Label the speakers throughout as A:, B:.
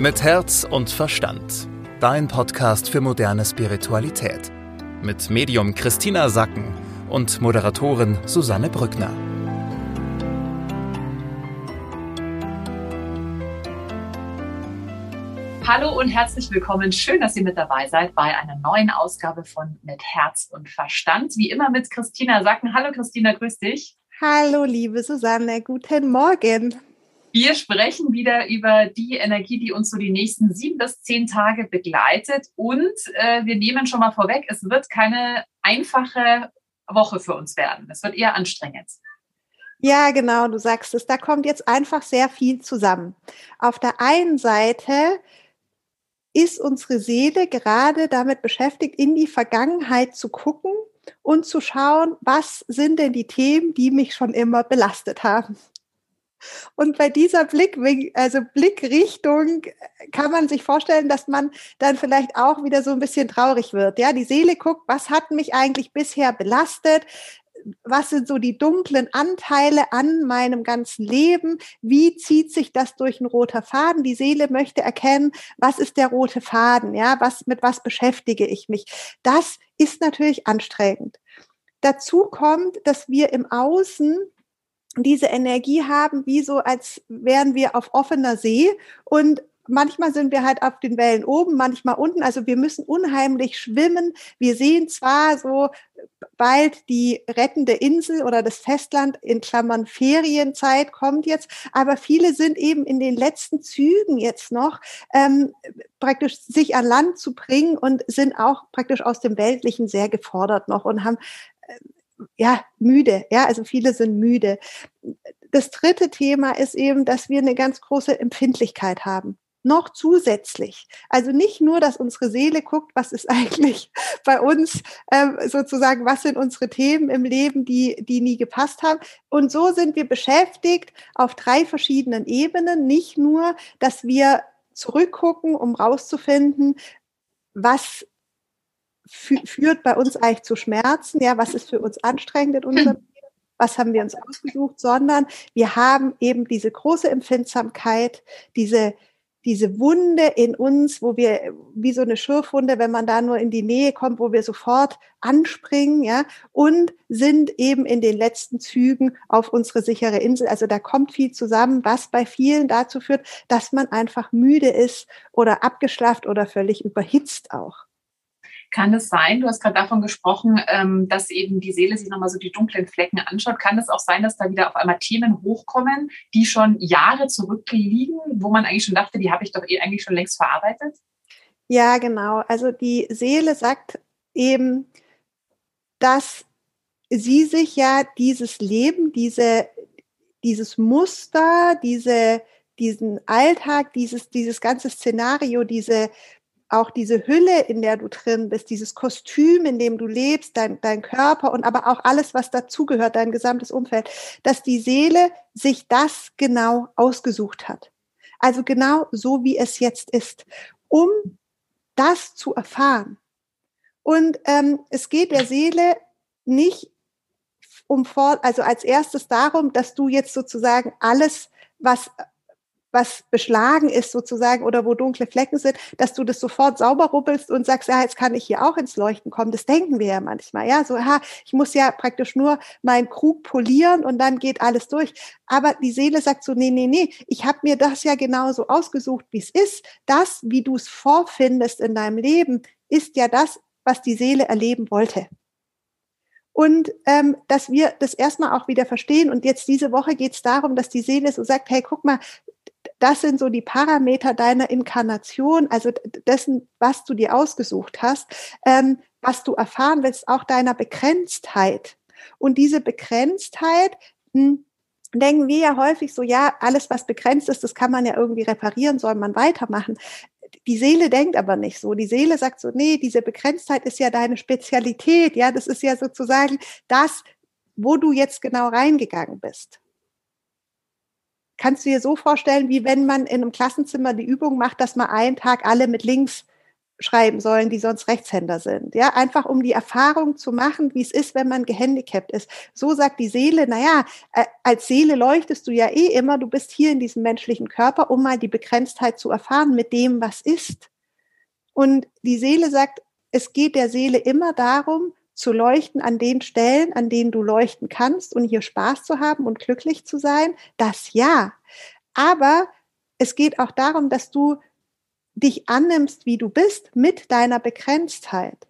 A: Mit Herz und Verstand. Dein Podcast für moderne Spiritualität. Mit Medium Christina Sacken und Moderatorin Susanne Brückner.
B: Hallo und herzlich willkommen. Schön, dass ihr mit dabei seid bei einer neuen Ausgabe von Mit Herz und Verstand. Wie immer mit Christina Sacken. Hallo Christina, grüß dich.
C: Hallo liebe Susanne, guten Morgen.
B: Wir sprechen wieder über die Energie, die uns so die nächsten sieben bis zehn Tage begleitet. Und äh, wir nehmen schon mal vorweg, es wird keine einfache Woche für uns werden. Es wird eher anstrengend.
C: Ja, genau, du sagst es. Da kommt jetzt einfach sehr viel zusammen. Auf der einen Seite ist unsere Seele gerade damit beschäftigt, in die Vergangenheit zu gucken und zu schauen, was sind denn die Themen, die mich schon immer belastet haben. Und bei dieser Blick, also Blickrichtung kann man sich vorstellen, dass man dann vielleicht auch wieder so ein bisschen traurig wird. Ja, die Seele guckt, was hat mich eigentlich bisher belastet? Was sind so die dunklen Anteile an meinem ganzen Leben? Wie zieht sich das durch ein roter Faden? Die Seele möchte erkennen, was ist der rote Faden? Ja, was, mit was beschäftige ich mich? Das ist natürlich anstrengend. Dazu kommt, dass wir im Außen diese Energie haben, wie so, als wären wir auf offener See und manchmal sind wir halt auf den Wellen oben, manchmal unten. Also wir müssen unheimlich schwimmen. Wir sehen zwar so bald die rettende Insel oder das Festland in Klammern Ferienzeit kommt jetzt, aber viele sind eben in den letzten Zügen jetzt noch ähm, praktisch sich an Land zu bringen und sind auch praktisch aus dem Weltlichen sehr gefordert noch und haben äh, ja, müde. Ja, also viele sind müde. Das dritte Thema ist eben, dass wir eine ganz große Empfindlichkeit haben. Noch zusätzlich. Also nicht nur, dass unsere Seele guckt, was ist eigentlich bei uns ähm, sozusagen, was sind unsere Themen im Leben, die, die nie gepasst haben. Und so sind wir beschäftigt auf drei verschiedenen Ebenen. Nicht nur, dass wir zurückgucken, um rauszufinden, was führt bei uns eigentlich zu Schmerzen? Ja, was ist für uns anstrengend in unserem Leben? Was haben wir uns ausgesucht? Sondern wir haben eben diese große Empfindsamkeit, diese, diese Wunde in uns, wo wir, wie so eine Schürfwunde, wenn man da nur in die Nähe kommt, wo wir sofort anspringen, ja, und sind eben in den letzten Zügen auf unsere sichere Insel. Also da kommt viel zusammen, was bei vielen dazu führt, dass man einfach müde ist oder abgeschlafft oder völlig überhitzt auch.
B: Kann es sein, du hast gerade davon gesprochen, ähm, dass eben die Seele sich nochmal so die dunklen Flecken anschaut. Kann es auch sein, dass da wieder auf einmal Themen hochkommen, die schon Jahre zurückliegen, wo man eigentlich schon dachte, die habe ich doch eh eigentlich schon längst verarbeitet?
C: Ja, genau. Also die Seele sagt eben, dass sie sich ja dieses Leben, diese, dieses Muster, diese, diesen Alltag, dieses, dieses ganze Szenario, diese auch diese Hülle, in der du drin bist, dieses Kostüm, in dem du lebst, dein, dein Körper und aber auch alles, was dazugehört, dein gesamtes Umfeld, dass die Seele sich das genau ausgesucht hat. Also genau so, wie es jetzt ist, um das zu erfahren. Und ähm, es geht der Seele nicht um vor, also als erstes darum, dass du jetzt sozusagen alles, was was beschlagen ist sozusagen oder wo dunkle Flecken sind, dass du das sofort sauber ruppelst und sagst, ja, jetzt kann ich hier auch ins Leuchten kommen. Das denken wir ja manchmal, ja, so, ha, ich muss ja praktisch nur meinen Krug polieren und dann geht alles durch. Aber die Seele sagt so, nee, nee, nee, ich habe mir das ja genauso ausgesucht, wie es ist. Das, wie du es vorfindest in deinem Leben, ist ja das, was die Seele erleben wollte und ähm, dass wir das erstmal auch wieder verstehen. Und jetzt diese Woche geht es darum, dass die Seele so sagt, hey, guck mal, das sind so die Parameter deiner Inkarnation, also dessen, was du dir ausgesucht hast, ähm, was du erfahren willst, auch deiner Begrenztheit. Und diese Begrenztheit, hm, denken wir ja häufig so, ja, alles, was begrenzt ist, das kann man ja irgendwie reparieren, soll man weitermachen. Die Seele denkt aber nicht so. Die Seele sagt so, nee, diese Begrenztheit ist ja deine Spezialität. Ja, das ist ja sozusagen das, wo du jetzt genau reingegangen bist kannst du dir so vorstellen, wie wenn man in einem Klassenzimmer die Übung macht, dass man einen Tag alle mit links schreiben sollen, die sonst Rechtshänder sind. Ja, einfach um die Erfahrung zu machen, wie es ist, wenn man gehandicapt ist. So sagt die Seele, naja, äh, als Seele leuchtest du ja eh immer, du bist hier in diesem menschlichen Körper, um mal die Begrenztheit zu erfahren mit dem, was ist. Und die Seele sagt, es geht der Seele immer darum, zu leuchten an den Stellen, an denen du leuchten kannst und hier Spaß zu haben und glücklich zu sein. Das ja. Aber es geht auch darum, dass du dich annimmst, wie du bist, mit deiner Begrenztheit.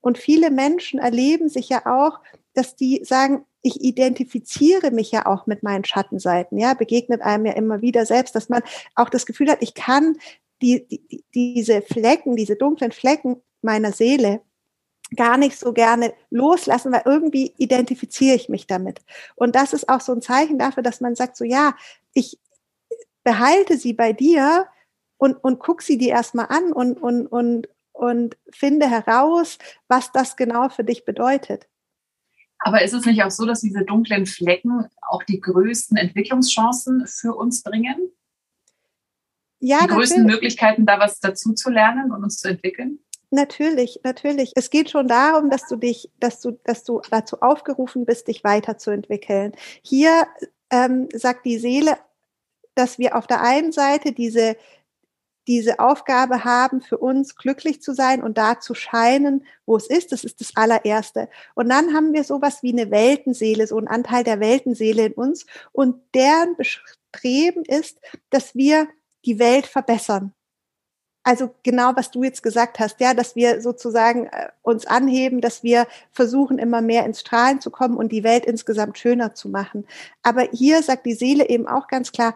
C: Und viele Menschen erleben sich ja auch, dass die sagen, ich identifiziere mich ja auch mit meinen Schattenseiten, ja, begegnet einem ja immer wieder selbst, dass man auch das Gefühl hat, ich kann die, die, diese Flecken, diese dunklen Flecken meiner Seele gar nicht so gerne loslassen, weil irgendwie identifiziere ich mich damit. Und das ist auch so ein Zeichen dafür, dass man sagt, so ja, ich behalte sie bei dir, und, und guck sie dir erstmal an und, und, und, und finde heraus, was das genau für dich bedeutet.
B: Aber ist es nicht auch so, dass diese dunklen Flecken auch die größten Entwicklungschancen für uns bringen? Ja, die größten. Möglichkeiten, da was dazu zu lernen und uns zu entwickeln?
C: Natürlich, natürlich. Es geht schon darum, dass du dich, dass du, dass du dazu aufgerufen bist, dich weiterzuentwickeln. Hier ähm, sagt die Seele, dass wir auf der einen Seite diese diese Aufgabe haben, für uns glücklich zu sein und da zu scheinen, wo es ist. Das ist das allererste. Und dann haben wir sowas wie eine Weltenseele, so einen Anteil der Weltenseele in uns. Und deren Bestreben ist, dass wir die Welt verbessern. Also genau, was du jetzt gesagt hast, ja, dass wir sozusagen äh, uns anheben, dass wir versuchen, immer mehr ins Strahlen zu kommen und die Welt insgesamt schöner zu machen. Aber hier sagt die Seele eben auch ganz klar,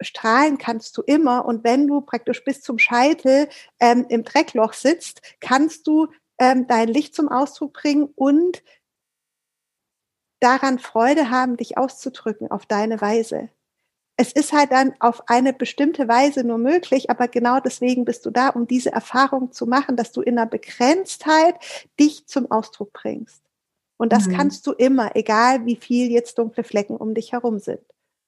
C: strahlen kannst du immer. Und wenn du praktisch bis zum Scheitel ähm, im Dreckloch sitzt, kannst du ähm, dein Licht zum Ausdruck bringen und daran Freude haben, dich auszudrücken auf deine Weise. Es ist halt dann auf eine bestimmte Weise nur möglich, aber genau deswegen bist du da, um diese Erfahrung zu machen, dass du in der Begrenztheit dich zum Ausdruck bringst. Und das mhm. kannst du immer, egal wie viel jetzt dunkle Flecken um dich herum sind.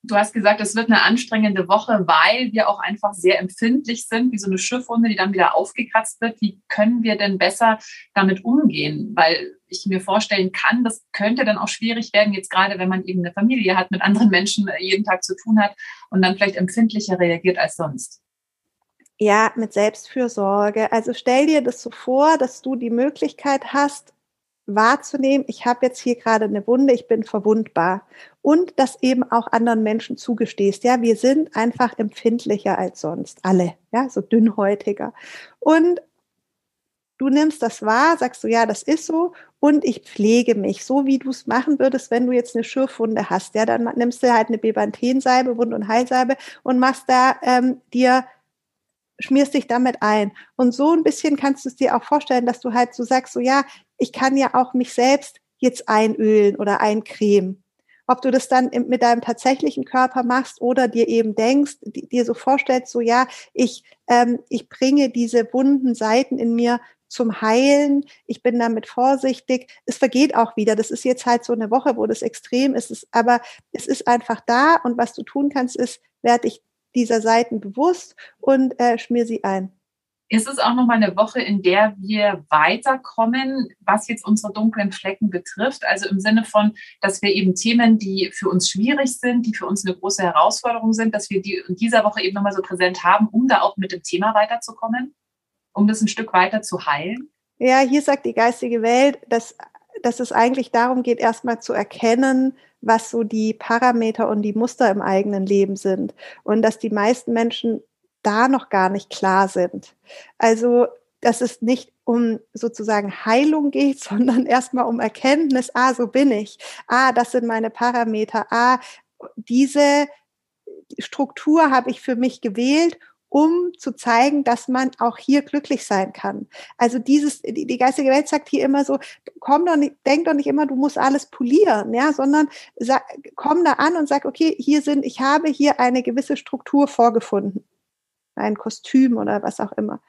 B: Du hast gesagt, es wird eine anstrengende Woche, weil wir auch einfach sehr empfindlich sind, wie so eine Schiffwunde, die dann wieder aufgekratzt wird. Wie können wir denn besser damit umgehen? Weil ich mir vorstellen kann, das könnte dann auch schwierig werden, jetzt gerade wenn man eben eine Familie hat, mit anderen Menschen äh, jeden Tag zu tun hat und dann vielleicht empfindlicher reagiert als sonst.
C: Ja, mit Selbstfürsorge. Also stell dir das so vor, dass du die Möglichkeit hast, wahrzunehmen, ich habe jetzt hier gerade eine Wunde, ich bin verwundbar. Und das eben auch anderen Menschen zugestehst. Ja, wir sind einfach empfindlicher als sonst. Alle. Ja, so dünnhäutiger. Und du nimmst das wahr, sagst du, ja, das ist so. Und ich pflege mich, so wie du es machen würdest, wenn du jetzt eine Schürfwunde hast. Ja, dann nimmst du halt eine Bebanthensalbe, Wund- und Heilsalbe und machst da ähm, dir schmierst dich damit ein. Und so ein bisschen kannst du es dir auch vorstellen, dass du halt so sagst, so ja, ich kann ja auch mich selbst jetzt einölen oder eincremen. Ob du das dann mit deinem tatsächlichen Körper machst oder dir eben denkst, dir so vorstellst, so ja, ich, ähm, ich bringe diese wunden Seiten in mir zum Heilen. Ich bin damit vorsichtig. Es vergeht auch wieder. Das ist jetzt halt so eine Woche, wo das extrem ist. aber es ist einfach da. Und was du tun kannst, ist, werde ich dieser Seiten bewusst und äh, schmier sie ein.
B: Ist es auch nochmal eine Woche, in der wir weiterkommen, was jetzt unsere dunklen Flecken betrifft? Also im Sinne von, dass wir eben Themen, die für uns schwierig sind, die für uns eine große Herausforderung sind, dass wir die in dieser Woche eben nochmal so präsent haben, um da auch mit dem Thema weiterzukommen, um das ein Stück weiter zu heilen?
C: Ja, hier sagt die geistige Welt, dass, dass es eigentlich darum geht, erstmal zu erkennen, was so die Parameter und die Muster im eigenen Leben sind und dass die meisten Menschen da noch gar nicht klar sind. Also, dass es nicht um sozusagen Heilung geht, sondern erstmal um Erkenntnis, ah, so bin ich, ah, das sind meine Parameter, ah, diese Struktur habe ich für mich gewählt um zu zeigen, dass man auch hier glücklich sein kann. Also dieses, die, die geistige Welt sagt hier immer so, komm doch nicht, denk doch nicht immer, du musst alles polieren, ja, sondern sag, komm da an und sag, okay, hier sind, ich habe hier eine gewisse Struktur vorgefunden. Ein Kostüm oder was auch immer.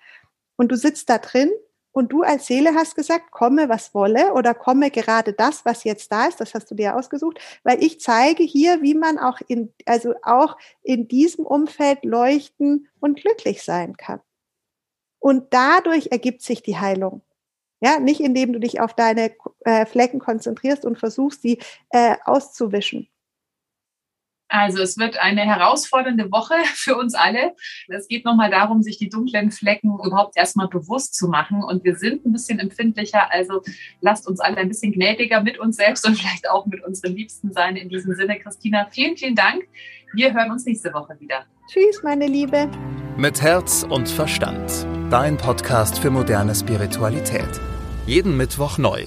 C: Und du sitzt da drin und du als Seele hast gesagt, komme, was wolle oder komme gerade das, was jetzt da ist, das hast du dir ausgesucht, weil ich zeige hier, wie man auch in, also auch in diesem Umfeld leuchten und glücklich sein kann. Und dadurch ergibt sich die Heilung. Ja, nicht indem du dich auf deine äh, Flecken konzentrierst und versuchst, sie äh, auszuwischen.
B: Also es wird eine herausfordernde Woche für uns alle. Es geht nochmal darum, sich die dunklen Flecken überhaupt erstmal bewusst zu machen. Und wir sind ein bisschen empfindlicher. Also lasst uns alle ein bisschen gnädiger mit uns selbst und vielleicht auch mit unseren Liebsten sein. In diesem Sinne, Christina, vielen, vielen Dank. Wir hören uns nächste Woche wieder.
C: Tschüss, meine Liebe.
A: Mit Herz und Verstand. Dein Podcast für moderne Spiritualität. Jeden Mittwoch neu.